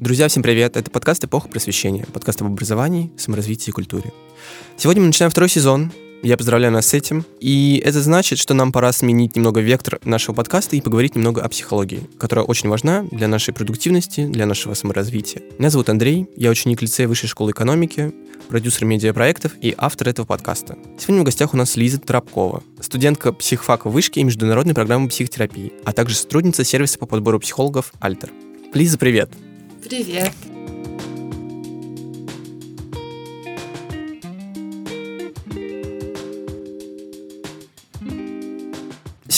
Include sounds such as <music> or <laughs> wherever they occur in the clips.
Друзья, всем привет! Это подкаст «Эпоха просвещения», подкаст об образовании, саморазвитии и культуре. Сегодня мы начинаем второй сезон, я поздравляю нас с этим. И это значит, что нам пора сменить немного вектор нашего подкаста и поговорить немного о психологии, которая очень важна для нашей продуктивности, для нашего саморазвития. Меня зовут Андрей, я ученик лицея Высшей школы экономики, продюсер медиапроектов и автор этого подкаста. Сегодня в гостях у нас Лиза Тропкова, студентка психфака вышки и международной программы психотерапии, а также сотрудница сервиса по подбору психологов «Альтер». Лиза, привет! Привет!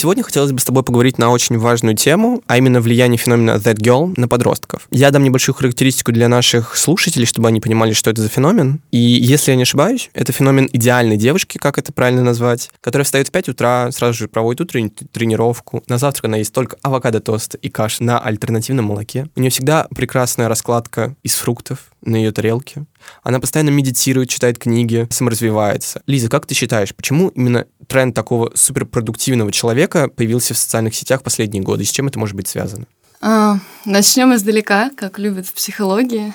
Сегодня хотелось бы с тобой поговорить на очень важную тему, а именно влияние феномена That Girl на подростков. Я дам небольшую характеристику для наших слушателей, чтобы они понимали, что это за феномен. И если я не ошибаюсь, это феномен идеальной девушки, как это правильно назвать, которая встает в 5 утра, сразу же проводит утреннюю тренировку. На завтрак она ест только авокадо тост и каша на альтернативном молоке. У нее всегда прекрасная раскладка из фруктов, на ее тарелке. Она постоянно медитирует, читает книги, саморазвивается. Лиза, как ты считаешь, почему именно тренд такого суперпродуктивного человека появился в социальных сетях в последние годы? С чем это может быть связано? А, начнем издалека, как любят в психологии.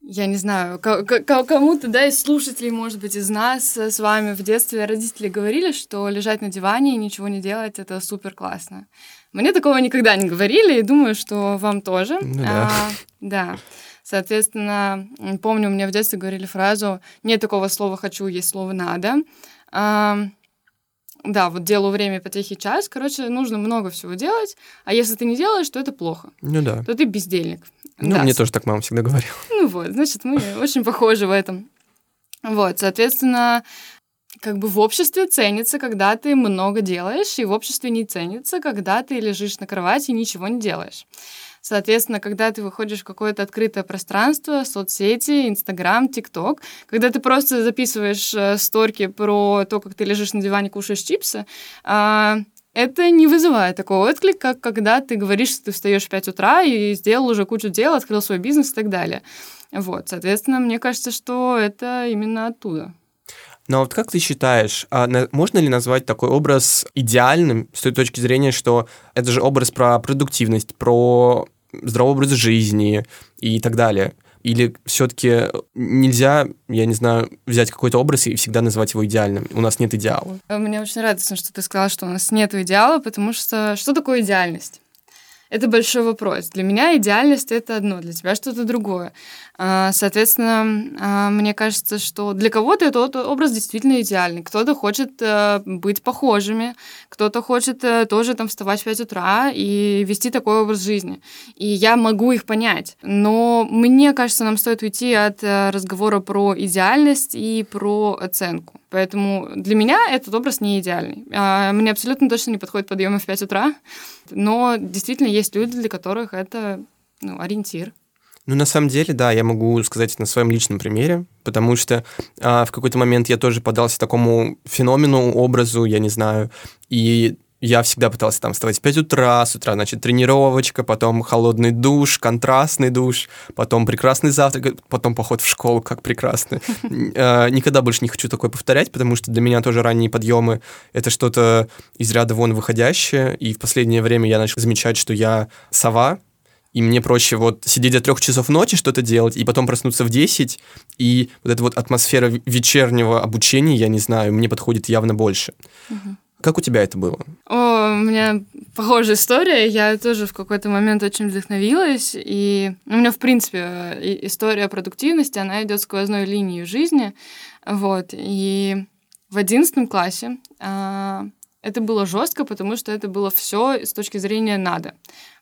Я не знаю, кому-то, да, из слушателей, может быть, из нас с вами в детстве родители говорили, что лежать на диване и ничего не делать — это супер классно. Мне такого никогда не говорили, и думаю, что вам тоже. Ну, да. А, да. Соответственно, помню, мне в детстве говорили фразу «нет такого слова «хочу», есть слово «надо». А, да, вот делу время, потехи, час. Короче, нужно много всего делать, а если ты не делаешь, то это плохо. Ну да. То ты бездельник. Ну, да. мне тоже так мама всегда говорила. <laughs> Ну вот, значит, мы очень похожи в этом. Вот, соответственно, как бы в обществе ценится, когда ты много делаешь, и в обществе не ценится, когда ты лежишь на кровати и ничего не делаешь. Соответственно, когда ты выходишь в какое-то открытое пространство, соцсети, Инстаграм, ТикТок, когда ты просто записываешь э, сторки про то, как ты лежишь на диване, кушаешь чипсы, э, это не вызывает такого отклика, как когда ты говоришь, что ты встаешь в 5 утра и сделал уже кучу дел, открыл свой бизнес и так далее. Вот, соответственно, мне кажется, что это именно оттуда. Но вот как ты считаешь, а можно ли назвать такой образ идеальным с той точки зрения, что это же образ про продуктивность, про здоровый образ жизни и так далее? Или все-таки нельзя, я не знаю, взять какой-то образ и всегда называть его идеальным? У нас нет идеала. Мне очень радостно, что ты сказала, что у нас нет идеала, потому что что такое идеальность? Это большой вопрос. Для меня идеальность — это одно, для тебя что-то другое. А, соответственно, а, мне кажется, что для кого-то этот образ действительно идеальный. Кто-то хочет э, быть похожими, кто-то хочет э, тоже там вставать в 5 утра и вести такой образ жизни. И я могу их понять. Но мне кажется, нам стоит уйти от э, разговора про идеальность и про оценку. Поэтому для меня этот образ не идеальный. А, мне абсолютно точно не подходит подъемы в 5 утра, но действительно есть люди, для которых это ну, ориентир. Ну, на самом деле, да, я могу сказать на своем личном примере, потому что а, в какой-то момент я тоже подался такому феномену, образу, я не знаю, и я всегда пытался там вставать в 5 утра, с утра, значит, тренировочка, потом холодный душ, контрастный душ, потом прекрасный завтрак, потом поход в школу, как прекрасно. А, никогда больше не хочу такое повторять, потому что для меня тоже ранние подъемы — это что-то из ряда вон выходящее, и в последнее время я начал замечать, что я сова, и мне проще вот сидеть до трех часов ночи что-то делать, и потом проснуться в 10, и вот эта вот атмосфера вечернего обучения, я не знаю, мне подходит явно больше. Угу. Как у тебя это было? О, у меня похожая история. Я тоже в какой-то момент очень вдохновилась. И у меня, в принципе, история продуктивности, она идет сквозной линией жизни. Вот. И в одиннадцатом классе а, это было жестко, потому что это было все с точки зрения надо.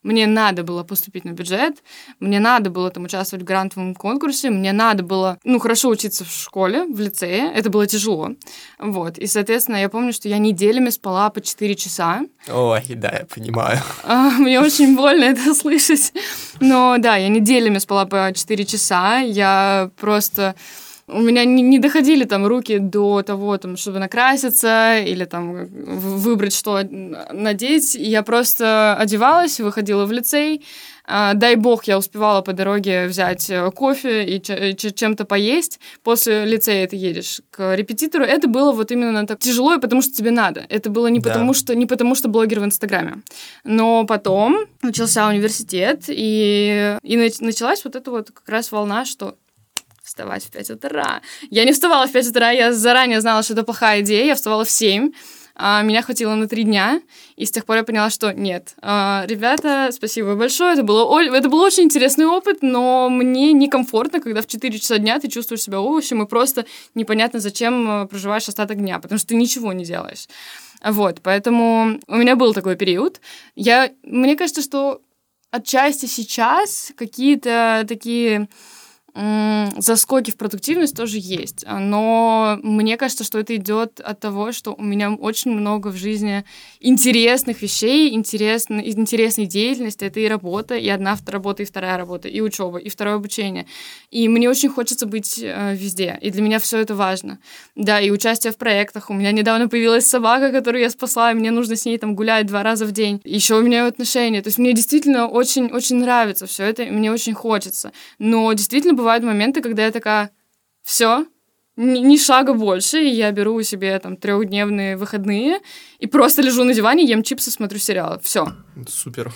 Мне надо было поступить на бюджет, мне надо было там участвовать в грантовом конкурсе, мне надо было, ну, хорошо учиться в школе, в лицее, это было тяжело. Вот, и, соответственно, я помню, что я неделями спала по 4 часа. Ой, да, я понимаю. А, мне очень больно это слышать. Но да, я неделями спала по 4 часа, я просто у меня не, не доходили там руки до того, там, чтобы накраситься или там выбрать, что надеть. Я просто одевалась, выходила в лицей, а, дай бог, я успевала по дороге взять э, кофе и чем-то поесть. После лицея ты едешь к репетитору. Это было вот именно так тяжело, потому что тебе надо. Это было не, да. потому, что, не потому, что блогер в Инстаграме. Но потом начался университет, и, и началась вот эта вот как раз волна, что вставать в 5 утра. Я не вставала в 5 утра, я заранее знала, что это плохая идея, я вставала в 7. А, меня хватило на три дня, и с тех пор я поняла, что нет. А, ребята, спасибо большое, это, было, это был очень интересный опыт, но мне некомфортно, когда в 4 часа дня ты чувствуешь себя овощем и просто непонятно, зачем а, проживаешь остаток дня, потому что ты ничего не делаешь. Вот, поэтому у меня был такой период. Я, мне кажется, что отчасти сейчас какие-то такие заскоки в продуктивность тоже есть, но мне кажется, что это идет от того, что у меня очень много в жизни интересных вещей, интересной, интересной деятельности. Это и работа, и одна работа, и вторая работа, и учеба, и второе обучение. И мне очень хочется быть э, везде, и для меня все это важно. Да, и участие в проектах. У меня недавно появилась собака, которую я спасла, и мне нужно с ней там гулять два раза в день. Еще у меня отношения. То есть мне действительно очень-очень нравится все это, и мне очень хочется. Но действительно бывает бывают моменты, когда я такая, все, ни шага больше, и я беру себе там трехдневные выходные и просто лежу на диване, ем чипсы, смотрю сериалы. Все. Супер.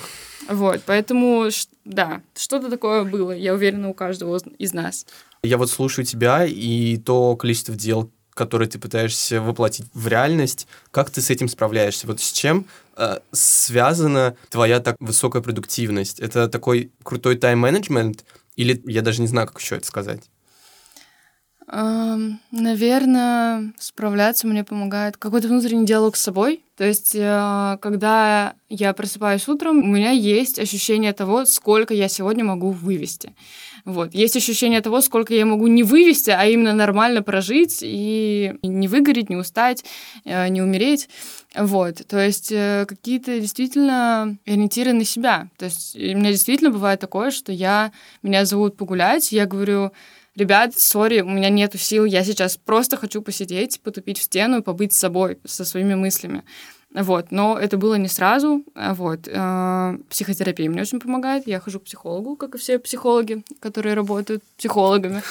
Вот, поэтому, да, что-то такое было, я уверена, у каждого из нас. Я вот слушаю тебя, и то количество дел, которые ты пытаешься воплотить в реальность, как ты с этим справляешься? Вот с чем э, связана твоя так высокая продуктивность? Это такой крутой тайм-менеджмент, или я даже не знаю, как еще это сказать. Наверное, справляться мне помогает какой-то внутренний диалог с собой. То есть, э, когда я просыпаюсь утром, у меня есть ощущение того, сколько я сегодня могу вывести. Вот. Есть ощущение того, сколько я могу не вывести, а именно нормально прожить и не выгореть, не устать, э, не умереть. Вот. То есть э, какие-то действительно ориентиры на себя. То есть у меня действительно бывает такое, что я, меня зовут погулять, я говорю, ребят, сори, у меня нету сил, я сейчас просто хочу посидеть, потупить в стену и побыть с собой, со своими мыслями. Вот, но это было не сразу. Вот, э, психотерапия мне очень помогает. Я хожу к психологу, как и все психологи, которые работают психологами.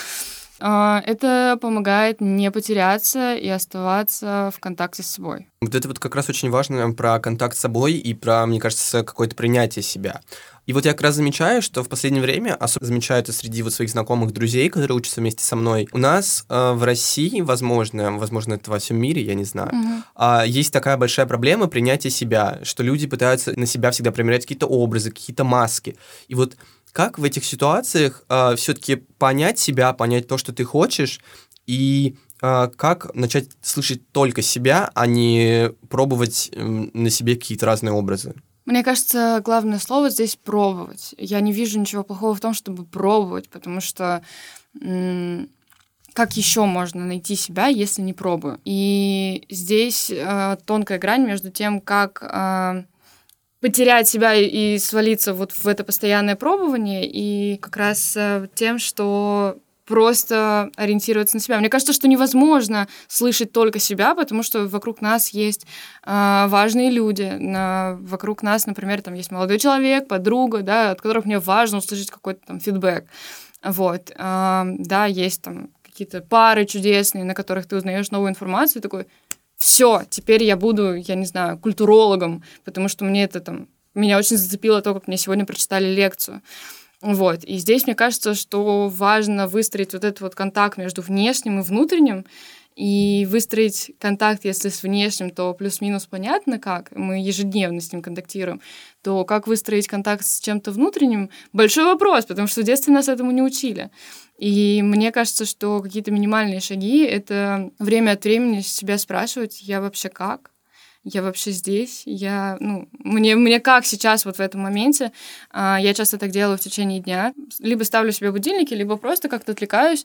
Э, это помогает не потеряться и оставаться в контакте с собой. Вот это вот как раз очень важно про контакт с собой и про, мне кажется, какое-то принятие себя. И вот я как раз замечаю, что в последнее время, особенно замечаю это среди вот своих знакомых друзей, которые учатся вместе со мной, у нас э, в России, возможно, возможно, это во всем мире, я не знаю, mm-hmm. э, есть такая большая проблема принятия себя, что люди пытаются на себя всегда примерять какие-то образы, какие-то маски. И вот как в этих ситуациях э, все-таки понять себя, понять то, что ты хочешь, и э, как начать слышать только себя, а не пробовать э, на себе какие-то разные образы? Мне кажется, главное слово здесь пробовать. Я не вижу ничего плохого в том, чтобы пробовать, потому что как еще можно найти себя, если не пробую? И здесь э, тонкая грань между тем, как э, потерять себя и свалиться вот в это постоянное пробование, и как раз э, тем, что просто ориентироваться на себя. Мне кажется, что невозможно слышать только себя, потому что вокруг нас есть э, важные люди. На, вокруг нас, например, там есть молодой человек, подруга, да, от которых мне важно услышать какой-то там фидбэк. Вот, э, да, есть там какие-то пары чудесные, на которых ты узнаешь новую информацию, такой, все, теперь я буду, я не знаю, культурологом, потому что мне это там, меня очень зацепило то, как мне сегодня прочитали лекцию. Вот. И здесь мне кажется, что важно выстроить вот этот вот контакт между внешним и внутренним, и выстроить контакт, если с внешним, то плюс-минус понятно как, мы ежедневно с ним контактируем, то как выстроить контакт с чем-то внутренним, большой вопрос, потому что в детстве нас этому не учили. И мне кажется, что какие-то минимальные шаги — это время от времени себя спрашивать, я вообще как, я вообще здесь, я, ну, мне, мне как сейчас вот в этом моменте, а, я часто так делаю в течение дня, либо ставлю себе будильники, либо просто как-то отвлекаюсь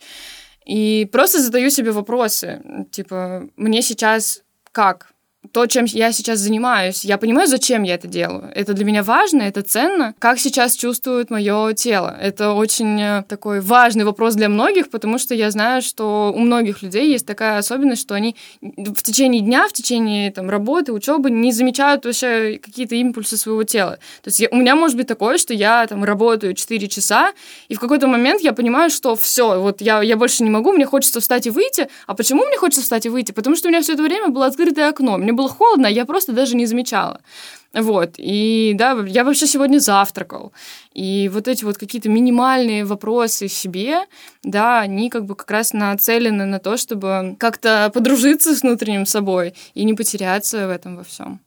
и просто задаю себе вопросы, типа, мне сейчас как? То, чем я сейчас занимаюсь, я понимаю, зачем я это делаю. Это для меня важно, это ценно. Как сейчас чувствует мое тело? Это очень э, такой важный вопрос для многих, потому что я знаю, что у многих людей есть такая особенность, что они в течение дня, в течение там, работы, учебы не замечают вообще какие-то импульсы своего тела. То есть я, у меня может быть такое, что я там работаю 4 часа, и в какой-то момент я понимаю, что все, вот я, я больше не могу, мне хочется встать и выйти. А почему мне хочется встать и выйти? Потому что у меня все это время было открытое окно. Мне было холодно, а я просто даже не замечала. Вот, и да, я вообще сегодня завтракал. И вот эти вот какие-то минимальные вопросы себе, да, они как бы как раз нацелены на то, чтобы как-то подружиться с внутренним собой и не потеряться в этом во всем.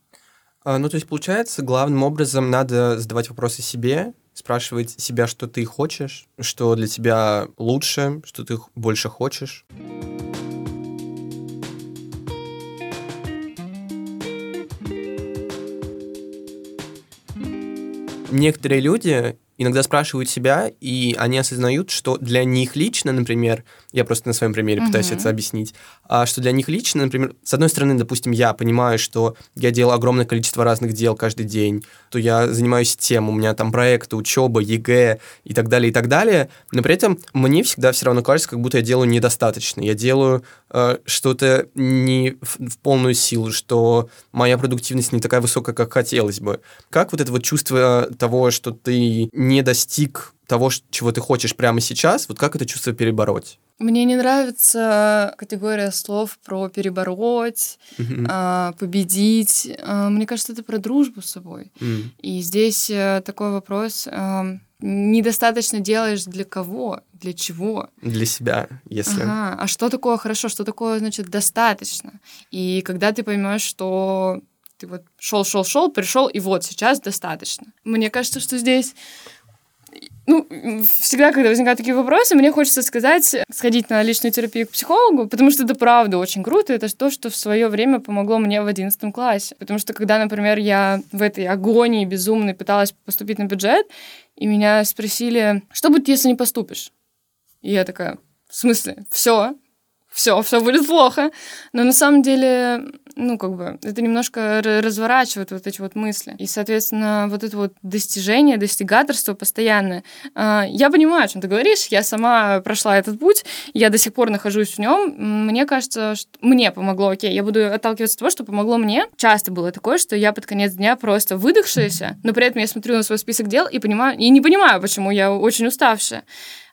А, ну, то есть, получается, главным образом надо задавать вопросы себе, спрашивать себя, что ты хочешь, что для тебя лучше, что ты больше хочешь. Некоторые люди иногда спрашивают себя, и они осознают, что для них лично, например, я просто на своем примере пытаюсь это объяснить, а что для них лично, например, с одной стороны, допустим, я понимаю, что я делаю огромное количество разных дел каждый день, то я занимаюсь тем, у меня там проекты, учеба, ЕГЭ и так далее, и так далее, но при этом мне всегда все равно кажется, как будто я делаю недостаточно, я делаю э, что-то не в, в полную силу, что моя продуктивность не такая высокая, как хотелось бы. Как вот это вот чувство того, что ты не достиг того, чего ты хочешь прямо сейчас, вот как это чувство перебороть? Мне не нравится категория слов про перебороть, mm-hmm. победить. А, мне кажется, это про дружбу с собой. Mm. И здесь э, такой вопрос: недостаточно делаешь для кого, для чего? Для себя, если. Ага. А что такое хорошо, что такое значит достаточно? И когда ты поймешь, что ты вот шел, шел, шел, пришел, и вот сейчас достаточно. Мне кажется, что здесь ну, всегда, когда возникают такие вопросы, мне хочется сказать, сходить на личную терапию к психологу, потому что это правда очень круто. Это то, что в свое время помогло мне в 11 классе. Потому что когда, например, я в этой агонии безумной пыталась поступить на бюджет, и меня спросили, что будет, если не поступишь? И я такая, в смысле? Все, все, все будет плохо. Но на самом деле, ну, как бы, это немножко разворачивает вот эти вот мысли. И, соответственно, вот это вот достижение, достигаторство постоянное. А, я понимаю, о чем ты говоришь, я сама прошла этот путь, я до сих пор нахожусь в нем. Мне кажется, что мне помогло, окей, я буду отталкиваться от того, что помогло мне. Часто было такое, что я под конец дня просто выдохшаяся, но при этом я смотрю на свой список дел и понимаю, и не понимаю, почему я очень уставшая.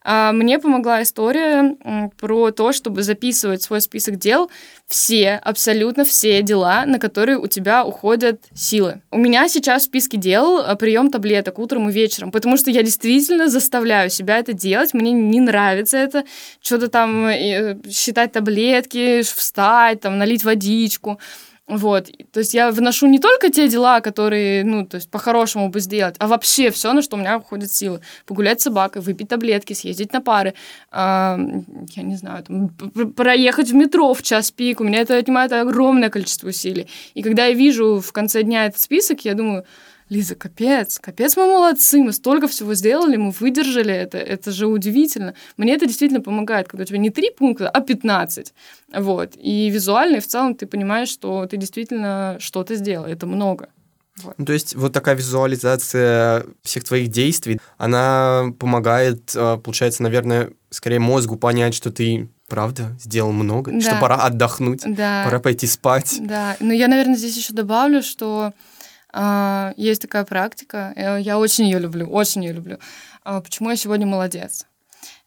А, мне помогла история про то, чтобы записывать свой список дел все, абсолютно все дела, на которые у тебя уходят силы. У меня сейчас в списке дел а, прием таблеток утром и вечером, потому что я действительно заставляю себя это делать. Мне не нравится это, что-то там э, считать таблетки, встать, там налить водичку. Вот, то есть я вношу не только те дела, которые, ну, то есть по-хорошему бы сделать, а вообще все, на что у меня уходят силы. Погулять с собакой, выпить таблетки, съездить на пары, э, я не знаю, там, проехать в метро в час пик, у меня это отнимает огромное количество усилий. И когда я вижу в конце дня этот список, я думаю, Лиза, капец, капец, мы молодцы, мы столько всего сделали, мы выдержали это, это же удивительно. Мне это действительно помогает, когда у тебя не три пункта, а 15. Вот. И визуально, и в целом ты понимаешь, что ты действительно что-то сделал, это много. Вот. Ну, то есть вот такая визуализация всех твоих действий, она помогает, э, получается, наверное, скорее мозгу понять, что ты правда сделал много, да. что пора отдохнуть, да. пора пойти спать. Да, но я, наверное, здесь еще добавлю, что есть такая практика, э, я очень ее люблю, очень ее люблю. А, почему я сегодня молодец?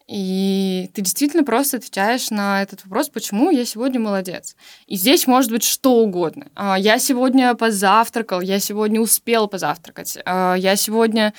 И ты действительно просто отвечаешь на этот вопрос, почему я сегодня молодец. И здесь может быть что угодно. А, я сегодня позавтракал, я сегодня успел позавтракать, я сегодня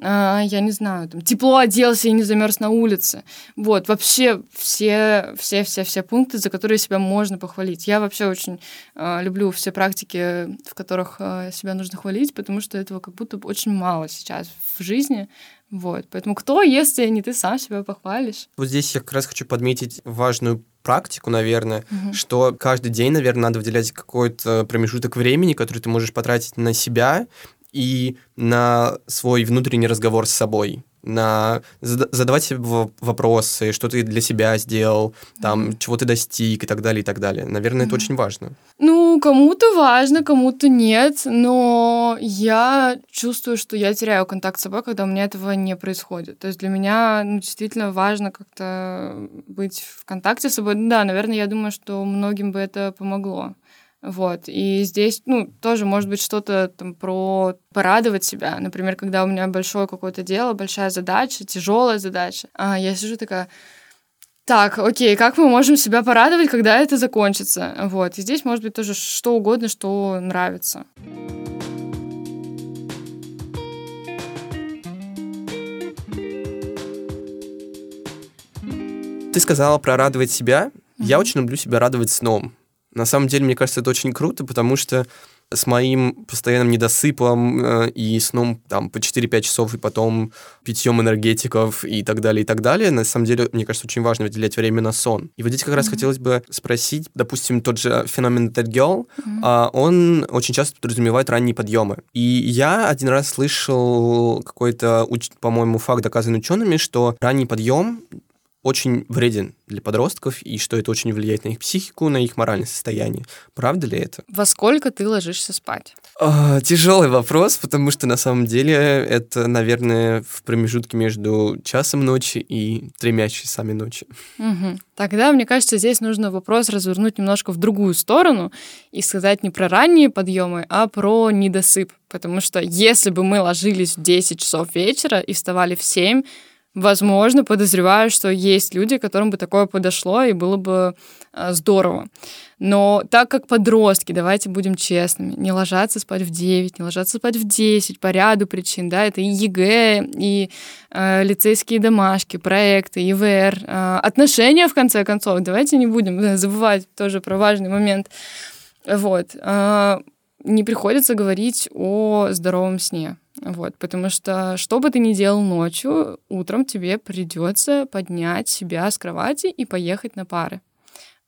а, я не знаю, там, тепло оделся и не замерз на улице. Вот, вообще все, все, все, все пункты, за которые себя можно похвалить. Я вообще очень люблю все практики, в которых себя нужно хвалить, потому что этого как будто очень мало сейчас в жизни. Вот, поэтому кто, если не ты сам себя похвалишь? Вот здесь я как раз хочу подметить важную практику, наверное, угу. что каждый день, наверное, надо выделять какой-то промежуток времени, который ты можешь потратить на себя и на свой внутренний разговор с собой. На задавать себе вопросы, что ты для себя сделал, там, mm-hmm. чего ты достиг и так далее, и так далее. Наверное, mm-hmm. это очень важно. Ну, кому-то важно, кому-то нет, но я чувствую, что я теряю контакт с собой, когда у меня этого не происходит. То есть для меня ну, действительно важно как-то быть в контакте с собой. Да, наверное, я думаю, что многим бы это помогло. Вот. И здесь, ну, тоже может быть что-то там про порадовать себя. Например, когда у меня большое какое-то дело, большая задача, тяжелая задача, а я сижу такая, так, окей, как мы можем себя порадовать, когда это закончится? Вот. И здесь может быть тоже что угодно, что нравится. Ты сказала про радовать себя. Mm-hmm. Я очень люблю себя радовать сном. На самом деле, мне кажется, это очень круто, потому что с моим постоянным недосыпом э, и сном там по 4-5 часов, и потом питьем энергетиков и так далее, и так далее, на самом деле, мне кажется, очень важно выделять время на сон. И вот здесь как mm-hmm. раз хотелось бы спросить, допустим, тот же феномен Dead Girl, mm-hmm. он очень часто подразумевает ранние подъемы. И я один раз слышал какой-то, по-моему, факт, доказанный учеными, что ранний подъем очень вреден для подростков и что это очень влияет на их психику, на их моральное состояние. Правда ли это? Во сколько ты ложишься спать? А, тяжелый вопрос, потому что на самом деле это, наверное, в промежутке между часом ночи и тремя часами ночи. Угу. Тогда, мне кажется, здесь нужно вопрос развернуть немножко в другую сторону и сказать не про ранние подъемы, а про недосып. Потому что если бы мы ложились в 10 часов вечера и вставали в 7, Возможно, подозреваю, что есть люди, которым бы такое подошло, и было бы э, здорово. Но так как подростки, давайте будем честными, не ложатся спать в 9, не ложатся спать в 10 по ряду причин, да, это и ЕГЭ, и э, лицейские домашки, проекты, ИВР, э, отношения, в конце концов. Давайте не будем забывать тоже про важный момент. Вот. Не приходится говорить о здоровом сне. Вот, потому что что бы ты ни делал ночью, утром тебе придется поднять себя с кровати и поехать на пары.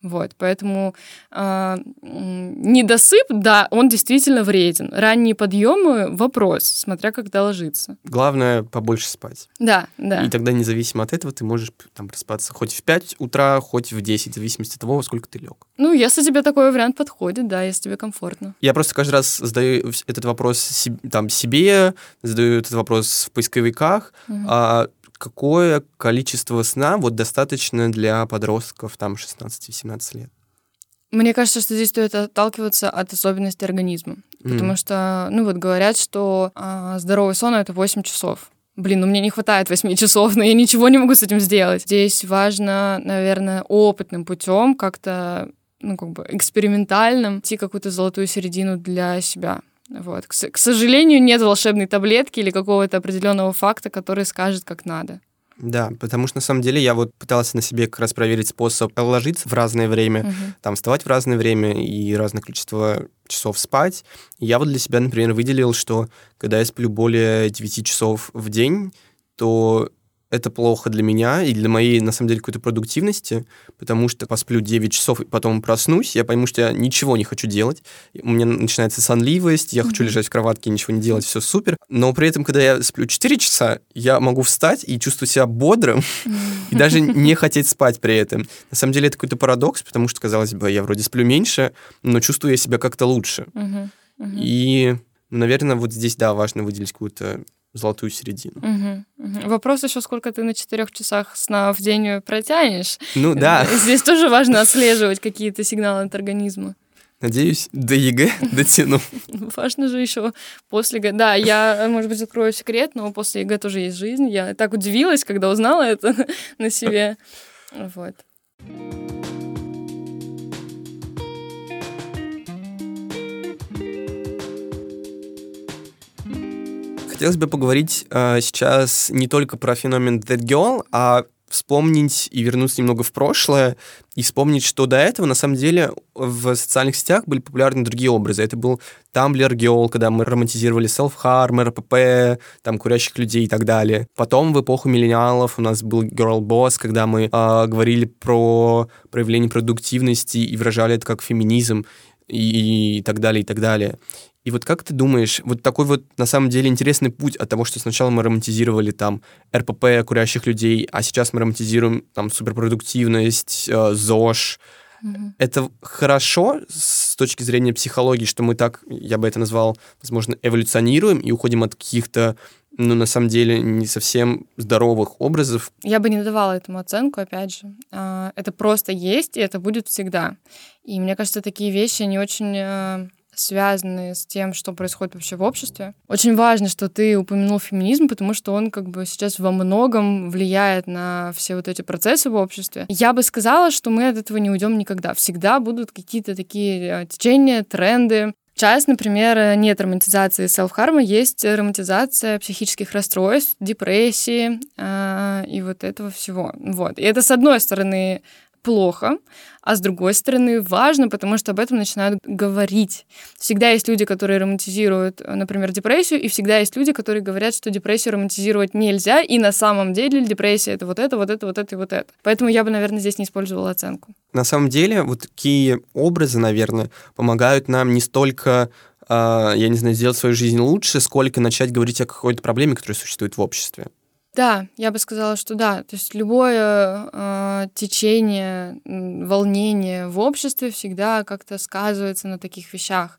Вот, поэтому э, недосып, да, он действительно вреден. Ранние подъемы — вопрос, смотря когда ложиться. Главное — побольше спать. Да, да. И тогда, независимо от этого, ты можешь там проспаться хоть в 5 утра, хоть в 10, в зависимости от того, во сколько ты лег. Ну, если тебе такой вариант подходит, да, если тебе комфортно. Я просто каждый раз задаю этот вопрос там, себе, задаю этот вопрос в поисковиках, угу. а какое количество сна вот достаточно для подростков там 16-17 лет? Мне кажется, что здесь стоит отталкиваться от особенностей организма. Mm. Потому что, ну вот говорят, что а, здоровый сон это 8 часов. Блин, ну мне не хватает 8 часов, но я ничего не могу с этим сделать. Здесь важно, наверное, опытным путем как-то ну, как бы экспериментальным, найти какую-то золотую середину для себя. Вот. К, к сожалению, нет волшебной таблетки или какого-то определенного факта, который скажет, как надо. Да, потому что на самом деле я вот пытался на себе как раз проверить способ ложиться в разное время, угу. там вставать в разное время и разное количество часов спать. И я вот для себя, например, выделил, что когда я сплю более 9 часов в день, то это плохо для меня и для моей, на самом деле, какой-то продуктивности, потому что посплю 9 часов и потом проснусь, я пойму, что я ничего не хочу делать, у меня начинается сонливость, я mm-hmm. хочу лежать в кроватке, ничего не делать, все супер, но при этом, когда я сплю 4 часа, я могу встать и чувствовать себя бодрым, <laughs> и даже не хотеть спать при этом. На самом деле это какой-то парадокс, потому что, казалось бы, я вроде сплю меньше, но чувствую я себя как-то лучше. И, наверное, вот здесь, да, важно выделить какую-то золотую середину. Угу, угу. Вопрос еще, сколько ты на четырех часах сна в день протянешь. Ну да. Здесь тоже важно отслеживать какие-то сигналы от организма. Надеюсь, до ЕГЭ <laughs> дотяну. Важно же еще после ЕГЭ. Да, я, может быть, закрою секрет, но после ЕГЭ тоже есть жизнь. Я так удивилась, когда узнала это <laughs> на себе. Вот. Хотелось бы поговорить э, сейчас не только про феномен That Girl, а вспомнить и вернуться немного в прошлое и вспомнить, что до этого, на самом деле, в социальных сетях были популярны другие образы. Это был Tumblr Girl, когда мы романтизировали self-harm, РПП, там, курящих людей и так далее. Потом в эпоху миллениалов у нас был Girl Boss, когда мы э, говорили про проявление продуктивности и выражали это как феминизм и, и так далее, и так далее. И вот как ты думаешь, вот такой вот на самом деле интересный путь от того, что сначала мы романтизировали там РПП, курящих людей, а сейчас мы романтизируем там суперпродуктивность, э, ЗОЖ, Mm-hmm. Это хорошо с точки зрения психологии, что мы так, я бы это назвал, возможно, эволюционируем и уходим от каких-то ну, на самом деле, не совсем здоровых образов. Я бы не давала этому оценку, опять же. А, это просто есть, и это будет всегда. И мне кажется, такие вещи, они очень э, связаны с тем, что происходит вообще в обществе. Очень важно, что ты упомянул феминизм, потому что он как бы сейчас во многом влияет на все вот эти процессы в обществе. Я бы сказала, что мы от этого не уйдем никогда. Всегда будут какие-то такие э, течения, тренды, Сейчас, например, нет романтизации селф-харма, есть романтизация психических расстройств, депрессии э, и вот этого всего. Вот. И это, с одной стороны, плохо, а с другой стороны важно, потому что об этом начинают говорить. Всегда есть люди, которые романтизируют, например, депрессию, и всегда есть люди, которые говорят, что депрессию романтизировать нельзя, и на самом деле депрессия это вот это, вот это, вот это и вот это. Поэтому я бы, наверное, здесь не использовала оценку. На самом деле, вот такие образы, наверное, помогают нам не столько а, я не знаю, сделать свою жизнь лучше, сколько начать говорить о какой-то проблеме, которая существует в обществе. Да, я бы сказала, что да. То есть любое э, течение, волнение в обществе всегда как-то сказывается на таких вещах.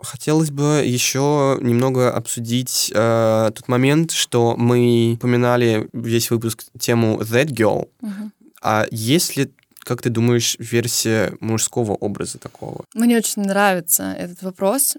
Хотелось бы еще немного обсудить э, тот момент, что мы упоминали весь выпуск тему That Girl. Угу. А есть ли как ты думаешь, версия мужского образа такого? Мне очень нравится этот вопрос.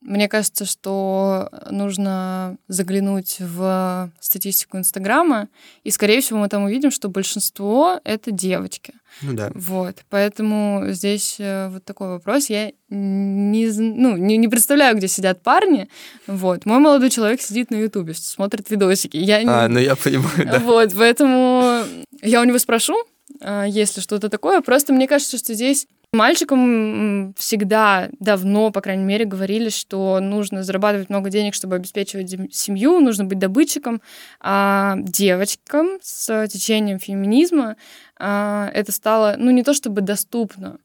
Мне кажется, что нужно заглянуть в статистику Инстаграма, и, скорее всего, мы там увидим, что большинство — это девочки. Ну да. Вот, поэтому здесь э, вот такой вопрос. Я не, ну, не, не представляю, где сидят парни. Вот, мой молодой человек сидит на Ютубе, смотрит видосики. Я не... А, ну я понимаю, да. Вот, поэтому я у него спрошу, если что-то такое. Просто мне кажется, что здесь Мальчикам всегда давно, по крайней мере, говорили, что нужно зарабатывать много денег, чтобы обеспечивать семью, нужно быть добытчиком. А девочкам с течением феминизма а, это стало, ну, не то чтобы доступно,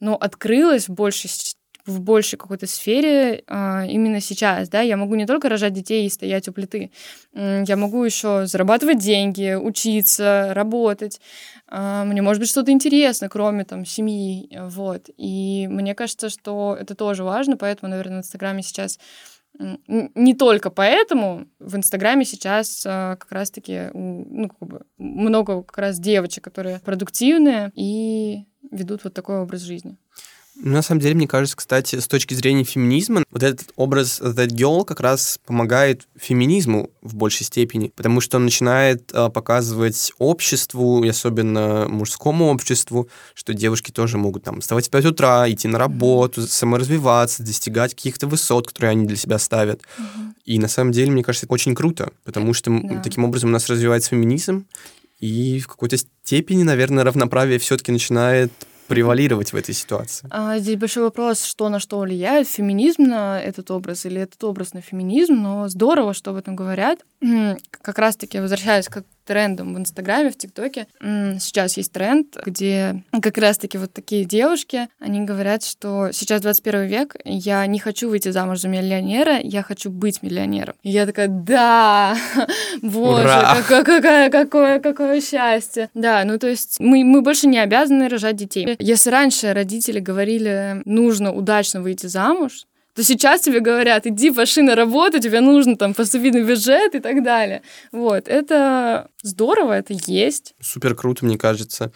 но открылось в большей в большей какой-то сфере а, именно сейчас, да, я могу не только рожать детей и стоять у плиты, я могу еще зарабатывать деньги, учиться, работать, а, мне может быть что-то интересно, кроме там семьи, вот, и мне кажется, что это тоже важно, поэтому, наверное, в Инстаграме сейчас не только поэтому в Инстаграме сейчас а, как раз-таки ну, как бы много как раз девочек, которые продуктивные и ведут вот такой образ жизни. На самом деле, мне кажется, кстати, с точки зрения феминизма, вот этот образ That Girl как раз помогает феминизму в большей степени, потому что он начинает э, показывать обществу, и особенно мужскому обществу, что девушки тоже могут там вставать в 5 утра, идти на работу, саморазвиваться, достигать каких-то высот, которые они для себя ставят. Mm-hmm. И на самом деле, мне кажется, это очень круто, потому что да. таким образом у нас развивается феминизм, и в какой-то степени, наверное, равноправие все-таки начинает превалировать в этой ситуации? А, здесь большой вопрос, что на что влияет, феминизм на этот образ или этот образ на феминизм, но здорово, что об этом говорят. Как раз-таки возвращаясь к трендом в Инстаграме, в ТикТоке. Сейчас есть тренд, где как раз-таки вот такие девушки, они говорят, что сейчас 21 век, я не хочу выйти замуж за миллионера, я хочу быть миллионером. И я такая, да, <laughs> боже, какое, какое, какое, какое счастье. Да, ну то есть мы, мы больше не обязаны рожать детей. Если раньше родители говорили, нужно удачно выйти замуж, то сейчас тебе говорят, иди пошли на работу, тебе нужно там поступить на бюджет и так далее. Вот, это здорово, это есть. Супер круто, мне кажется.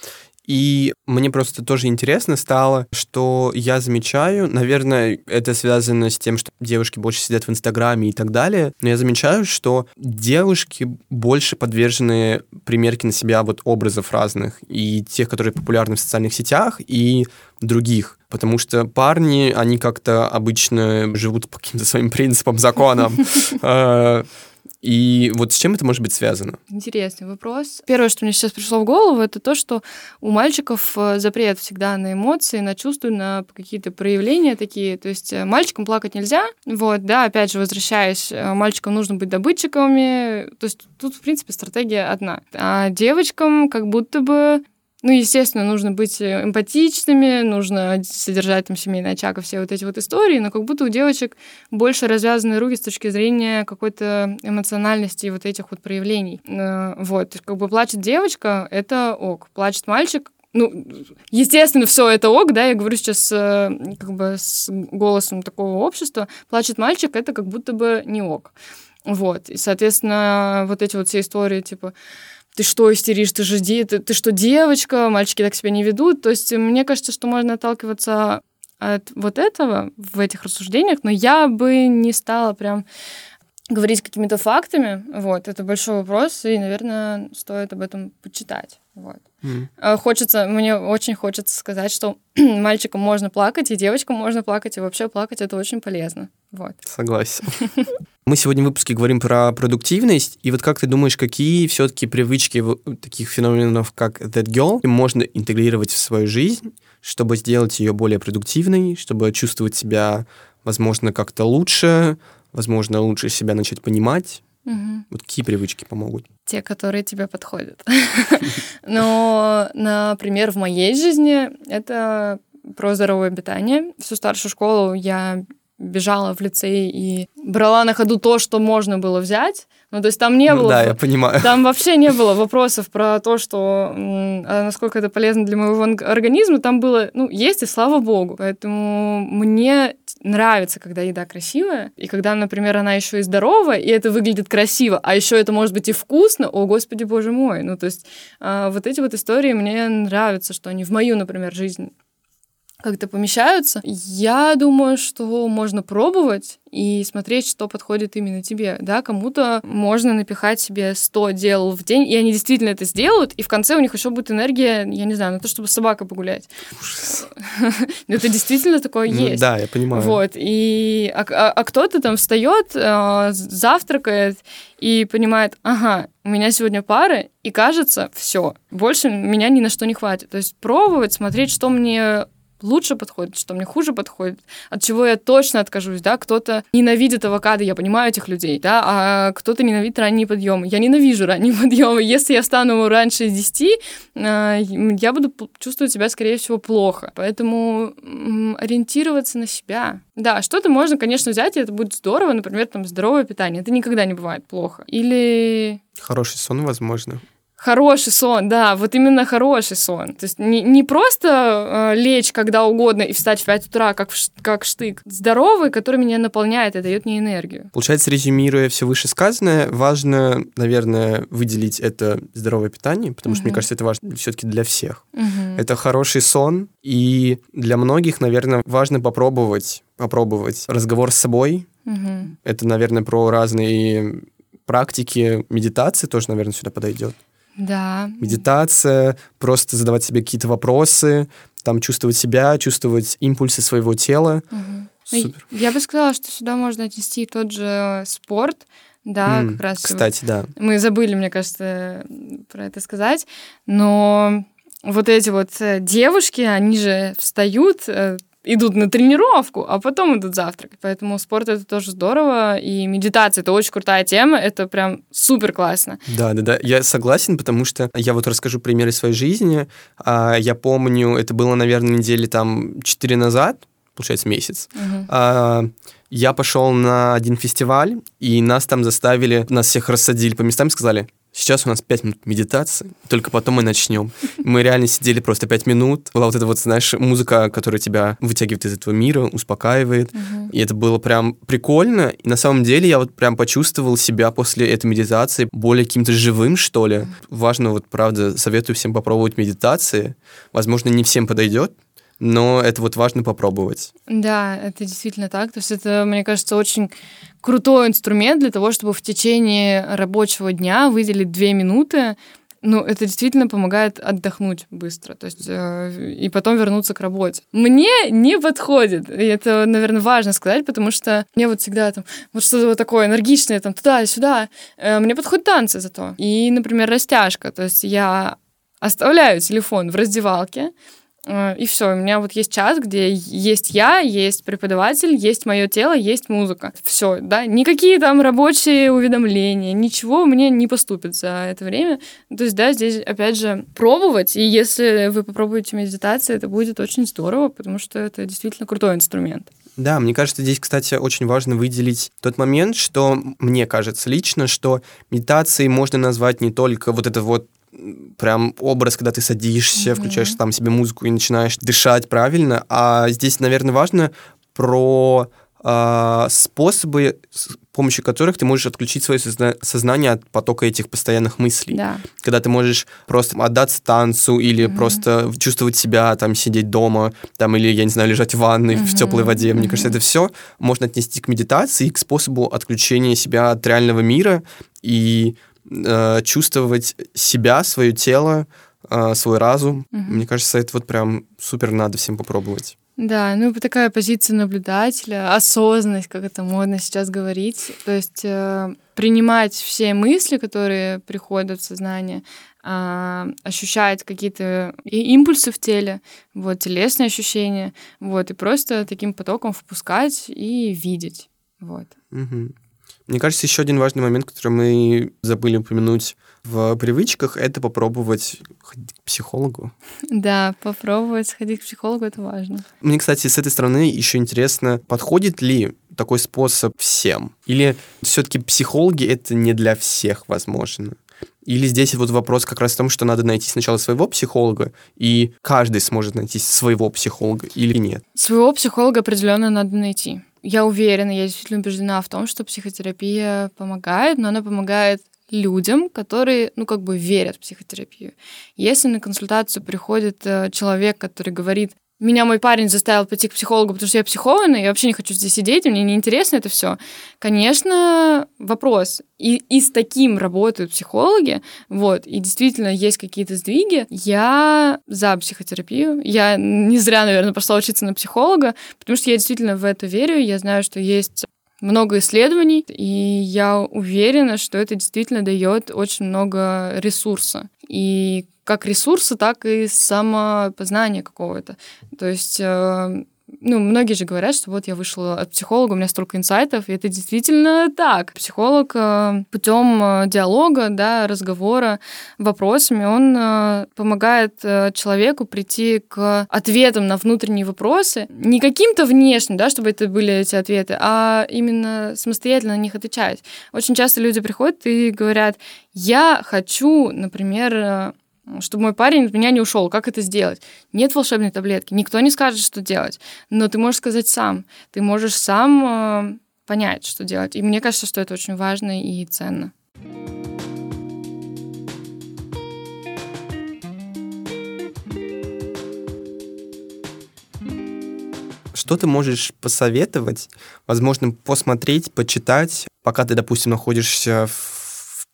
И мне просто тоже интересно стало, что я замечаю, наверное, это связано с тем, что девушки больше сидят в Инстаграме и так далее, но я замечаю, что девушки больше подвержены примерке на себя вот образов разных, и тех, которые популярны в социальных сетях, и других. Потому что парни, они как-то обычно живут по каким-то своим принципам, законам. <laughs> И вот с чем это может быть связано? Интересный вопрос. Первое, что мне сейчас пришло в голову, это то, что у мальчиков э, запрет всегда на эмоции, на чувства, на какие-то проявления такие. То есть э, мальчикам плакать нельзя. Вот, да, опять же, возвращаясь, э, мальчикам нужно быть добытчиками. То есть тут, в принципе, стратегия одна. А девочкам как будто бы ну, естественно, нужно быть э, эмпатичными, нужно содержать там семейный очаг и все вот эти вот истории, но как будто у девочек больше развязаны руки с точки зрения какой-то эмоциональности и вот этих вот проявлений. Э, вот, как бы плачет девочка, это ок. Плачет мальчик, ну, естественно, все это ок, да, я говорю сейчас э, как бы с голосом такого общества. Плачет мальчик, это как будто бы не ок. Вот, и, соответственно, вот эти вот все истории, типа, ты что истеришь, ты же ты, ты что девочка, мальчики так себя не ведут. То есть мне кажется, что можно отталкиваться от вот этого в этих рассуждениях, но я бы не стала прям говорить какими-то фактами. Вот, это большой вопрос, и, наверное, стоит об этом почитать. Вот. Mm. Хочется, мне очень хочется сказать, что <clears throat> мальчикам можно плакать, и девочкам можно плакать, и вообще плакать это очень полезно. Вот. Согласен. <laughs> Мы сегодня в выпуске говорим про продуктивность, и вот как ты думаешь, какие все-таки привычки таких феноменов, как That Girl, можно интегрировать в свою жизнь, чтобы сделать ее более продуктивной, чтобы чувствовать себя, возможно, как-то лучше, возможно, лучше себя начать понимать? Угу. Вот какие привычки помогут? Те, которые тебе подходят. <laughs> Но, например, в моей жизни это про здоровое питание. Всю старшую школу я бежала в лицей и брала на ходу то, что можно было взять. Ну, то есть там не ну, было... Да, я понимаю. Там вообще не было вопросов про то, что а насколько это полезно для моего организма. Там было, ну, есть и слава богу. Поэтому мне нравится, когда еда красивая, и когда, например, она еще и здоровая, и это выглядит красиво, а еще это может быть и вкусно, о, господи, боже мой. Ну, то есть а, вот эти вот истории мне нравятся, что они в мою, например, жизнь как-то помещаются. Я думаю, что можно пробовать и смотреть, что подходит именно тебе. Да, кому-то можно напихать себе 100 дел в день, и они действительно это сделают, и в конце у них еще будет энергия, я не знаю, на то, чтобы собака погулять. <laughs> Это действительно такое ну есть. Да, я понимаю. Вот, и... А, а, а кто-то там встает, а, завтракает и понимает, ага, у меня сегодня пары, и кажется, все, больше меня ни на что не хватит. То есть пробовать, смотреть, что мне лучше подходит, что мне хуже подходит, от чего я точно откажусь, да, кто-то ненавидит авокадо, я понимаю этих людей, да, а кто-то ненавидит ранние подъемы. Я ненавижу ранние <laughs> подъемы. Если я стану раньше 10, а, я буду чувствовать себя, скорее всего, плохо. Поэтому ориентироваться на себя. Да, что-то можно, конечно, взять, и это будет здорово, например, там здоровое питание. Это никогда не бывает плохо. Или... Хороший сон, возможно. Хороший сон, да, вот именно хороший сон. То есть не, не просто э, лечь когда угодно и встать в 5 утра, как, в, как штык. Здоровый, который меня наполняет и дает мне энергию. Получается, резюмируя все вышесказанное, важно, наверное, выделить это здоровое питание, потому угу. что, мне кажется, это важно все-таки для всех. Угу. Это хороший сон, и для многих, наверное, важно попробовать, попробовать разговор с собой. Угу. Это, наверное, про разные практики медитации тоже, наверное, сюда подойдет. Да. Медитация, просто задавать себе какие-то вопросы, там чувствовать себя, чувствовать импульсы своего тела. Угу. Супер. Я бы сказала, что сюда можно отнести тот же спорт, да, mm, как раз. Кстати, да. Мы забыли, мне кажется, про это сказать, но вот эти вот э, девушки, они же встают э, идут на тренировку, а потом идут завтракать. Поэтому спорт это тоже здорово, и медитация это очень крутая тема, это прям супер классно. Да, да, да, я согласен, потому что я вот расскажу примеры своей жизни. А, я помню, это было, наверное, недели там 4 назад, получается, месяц. Угу. Я пошел на один фестиваль, и нас там заставили, нас всех рассадили по местам и сказали, Сейчас у нас 5 минут медитации, только потом мы начнем. Мы реально сидели просто 5 минут. Была вот эта вот, знаешь, музыка, которая тебя вытягивает из этого мира, успокаивает. Угу. И это было прям прикольно. И на самом деле я вот прям почувствовал себя после этой медитации более каким-то живым, что ли. Важно вот, правда, советую всем попробовать медитации. Возможно, не всем подойдет, но это вот важно попробовать. Да, это действительно так. То есть это, мне кажется, очень крутой инструмент для того, чтобы в течение рабочего дня выделить две минуты ну, это действительно помогает отдохнуть быстро, то есть э, и потом вернуться к работе. Мне не подходит, и это, наверное, важно сказать, потому что мне вот всегда там вот что-то вот такое энергичное, там туда-сюда. Э, мне подходят танцы зато. И, например, растяжка, то есть я оставляю телефон в раздевалке, и все, у меня вот есть час, где есть я, есть преподаватель, есть мое тело, есть музыка. Все, да, никакие там рабочие уведомления, ничего мне не поступит за это время. То есть, да, здесь, опять же, пробовать, и если вы попробуете медитацию, это будет очень здорово, потому что это действительно крутой инструмент. Да, мне кажется, здесь, кстати, очень важно выделить тот момент, что мне кажется лично, что медитацией можно назвать не только вот это вот прям образ, когда ты садишься, mm-hmm. включаешь там себе музыку и начинаешь дышать правильно. А здесь, наверное, важно про э, способы, с помощью которых ты можешь отключить свое созна- сознание от потока этих постоянных мыслей. Да. Когда ты можешь просто отдаться танцу или mm-hmm. просто чувствовать себя, там, сидеть дома, там, или, я не знаю, лежать в ванной mm-hmm. в теплой воде. Мне mm-hmm. кажется, это все можно отнести к медитации, к способу отключения себя от реального мира и э, чувствовать себя, свое тело, э, свой разум. Угу. Мне кажется, это вот прям супер надо всем попробовать. Да, ну такая позиция наблюдателя, осознанность, как это модно сейчас говорить. То есть э, принимать все мысли, которые приходят в сознание, э, ощущать какие-то импульсы в теле, вот, телесные ощущения, вот, и просто таким потоком впускать и видеть. Вот. Угу. Мне кажется, еще один важный момент, который мы забыли упомянуть в привычках, это попробовать ходить к психологу. Да, попробовать сходить к психологу, это важно. Мне, кстати, с этой стороны еще интересно, подходит ли такой способ всем? Или все-таки психологи это не для всех возможно? Или здесь вот вопрос как раз в том, что надо найти сначала своего психолога, и каждый сможет найти своего психолога или нет? Своего психолога определенно надо найти я уверена, я действительно убеждена в том, что психотерапия помогает, но она помогает людям, которые, ну, как бы верят в психотерапию. Если на консультацию приходит э, человек, который говорит, меня мой парень заставил пойти к психологу, потому что я психованная, я вообще не хочу здесь сидеть, мне неинтересно это все. Конечно, вопрос. И, и с таким работают психологи, вот, и действительно есть какие-то сдвиги. Я за психотерапию. Я не зря, наверное, пошла учиться на психолога, потому что я действительно в это верю. Я знаю, что есть много исследований, и я уверена, что это действительно дает очень много ресурса. И как ресурса, так и самопознания какого-то. То есть э, ну, многие же говорят, что вот я вышла от психолога, у меня столько инсайтов, и это действительно так. Психолог э, путем э, диалога, да, разговора, вопросами, он помогает человеку прийти к ответам на внутренние вопросы, не каким-то внешним, да, чтобы это были эти ответы, а именно самостоятельно на них отвечать. Очень часто люди приходят и говорят, я хочу, например, чтобы мой парень от меня не ушел. Как это сделать? Нет волшебной таблетки. Никто не скажет, что делать. Но ты можешь сказать сам. Ты можешь сам э, понять, что делать. И мне кажется, что это очень важно и ценно. Что ты можешь посоветовать, возможно, посмотреть, почитать, пока ты, допустим, находишься в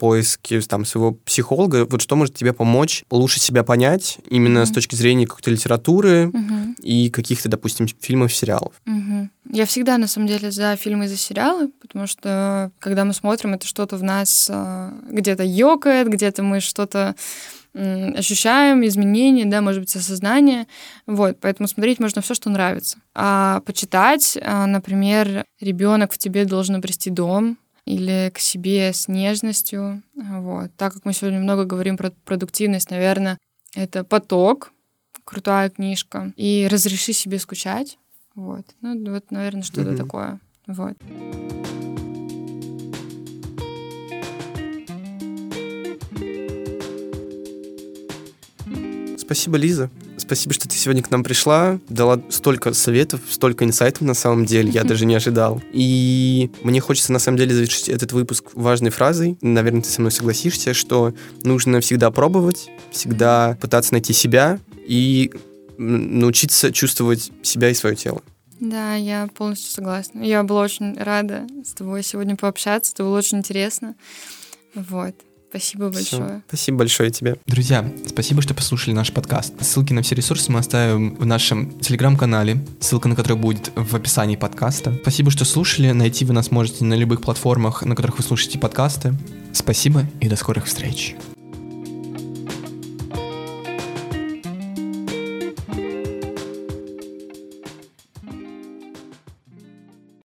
поиске там, своего психолога, вот что может тебе помочь лучше себя понять именно mm-hmm. с точки зрения какой-то литературы mm-hmm. и каких-то, допустим, фильмов, сериалов? Mm-hmm. Я всегда, на самом деле, за фильмы и за сериалы, потому что, когда мы смотрим, это что-то в нас э, где-то ёкает, где-то мы что-то ощущаем изменения, да, может быть, осознание. Вот, поэтому смотреть можно все, что нравится. А почитать, а, например, ребенок в тебе должен обрести дом, или к себе с нежностью. Вот. Так как мы сегодня много говорим про продуктивность, наверное, это поток, крутая книжка, и разреши себе скучать. Вот. Ну, вот, наверное, что-то mm-hmm. такое. Вот. Спасибо, Лиза. Спасибо, что ты сегодня к нам пришла, дала столько советов, столько инсайтов на самом деле, я даже не ожидал. И мне хочется на самом деле завершить этот выпуск важной фразой, наверное, ты со мной согласишься, что нужно всегда пробовать, всегда пытаться найти себя и научиться чувствовать себя и свое тело. Да, я полностью согласна. Я была очень рада с тобой сегодня пообщаться, это было очень интересно. Вот. Спасибо большое. Все. Спасибо большое тебе. Друзья, спасибо, что послушали наш подкаст. Ссылки на все ресурсы мы оставим в нашем телеграм-канале, ссылка на который будет в описании подкаста. Спасибо, что слушали. Найти вы нас можете на любых платформах, на которых вы слушаете подкасты. Спасибо и до скорых встреч.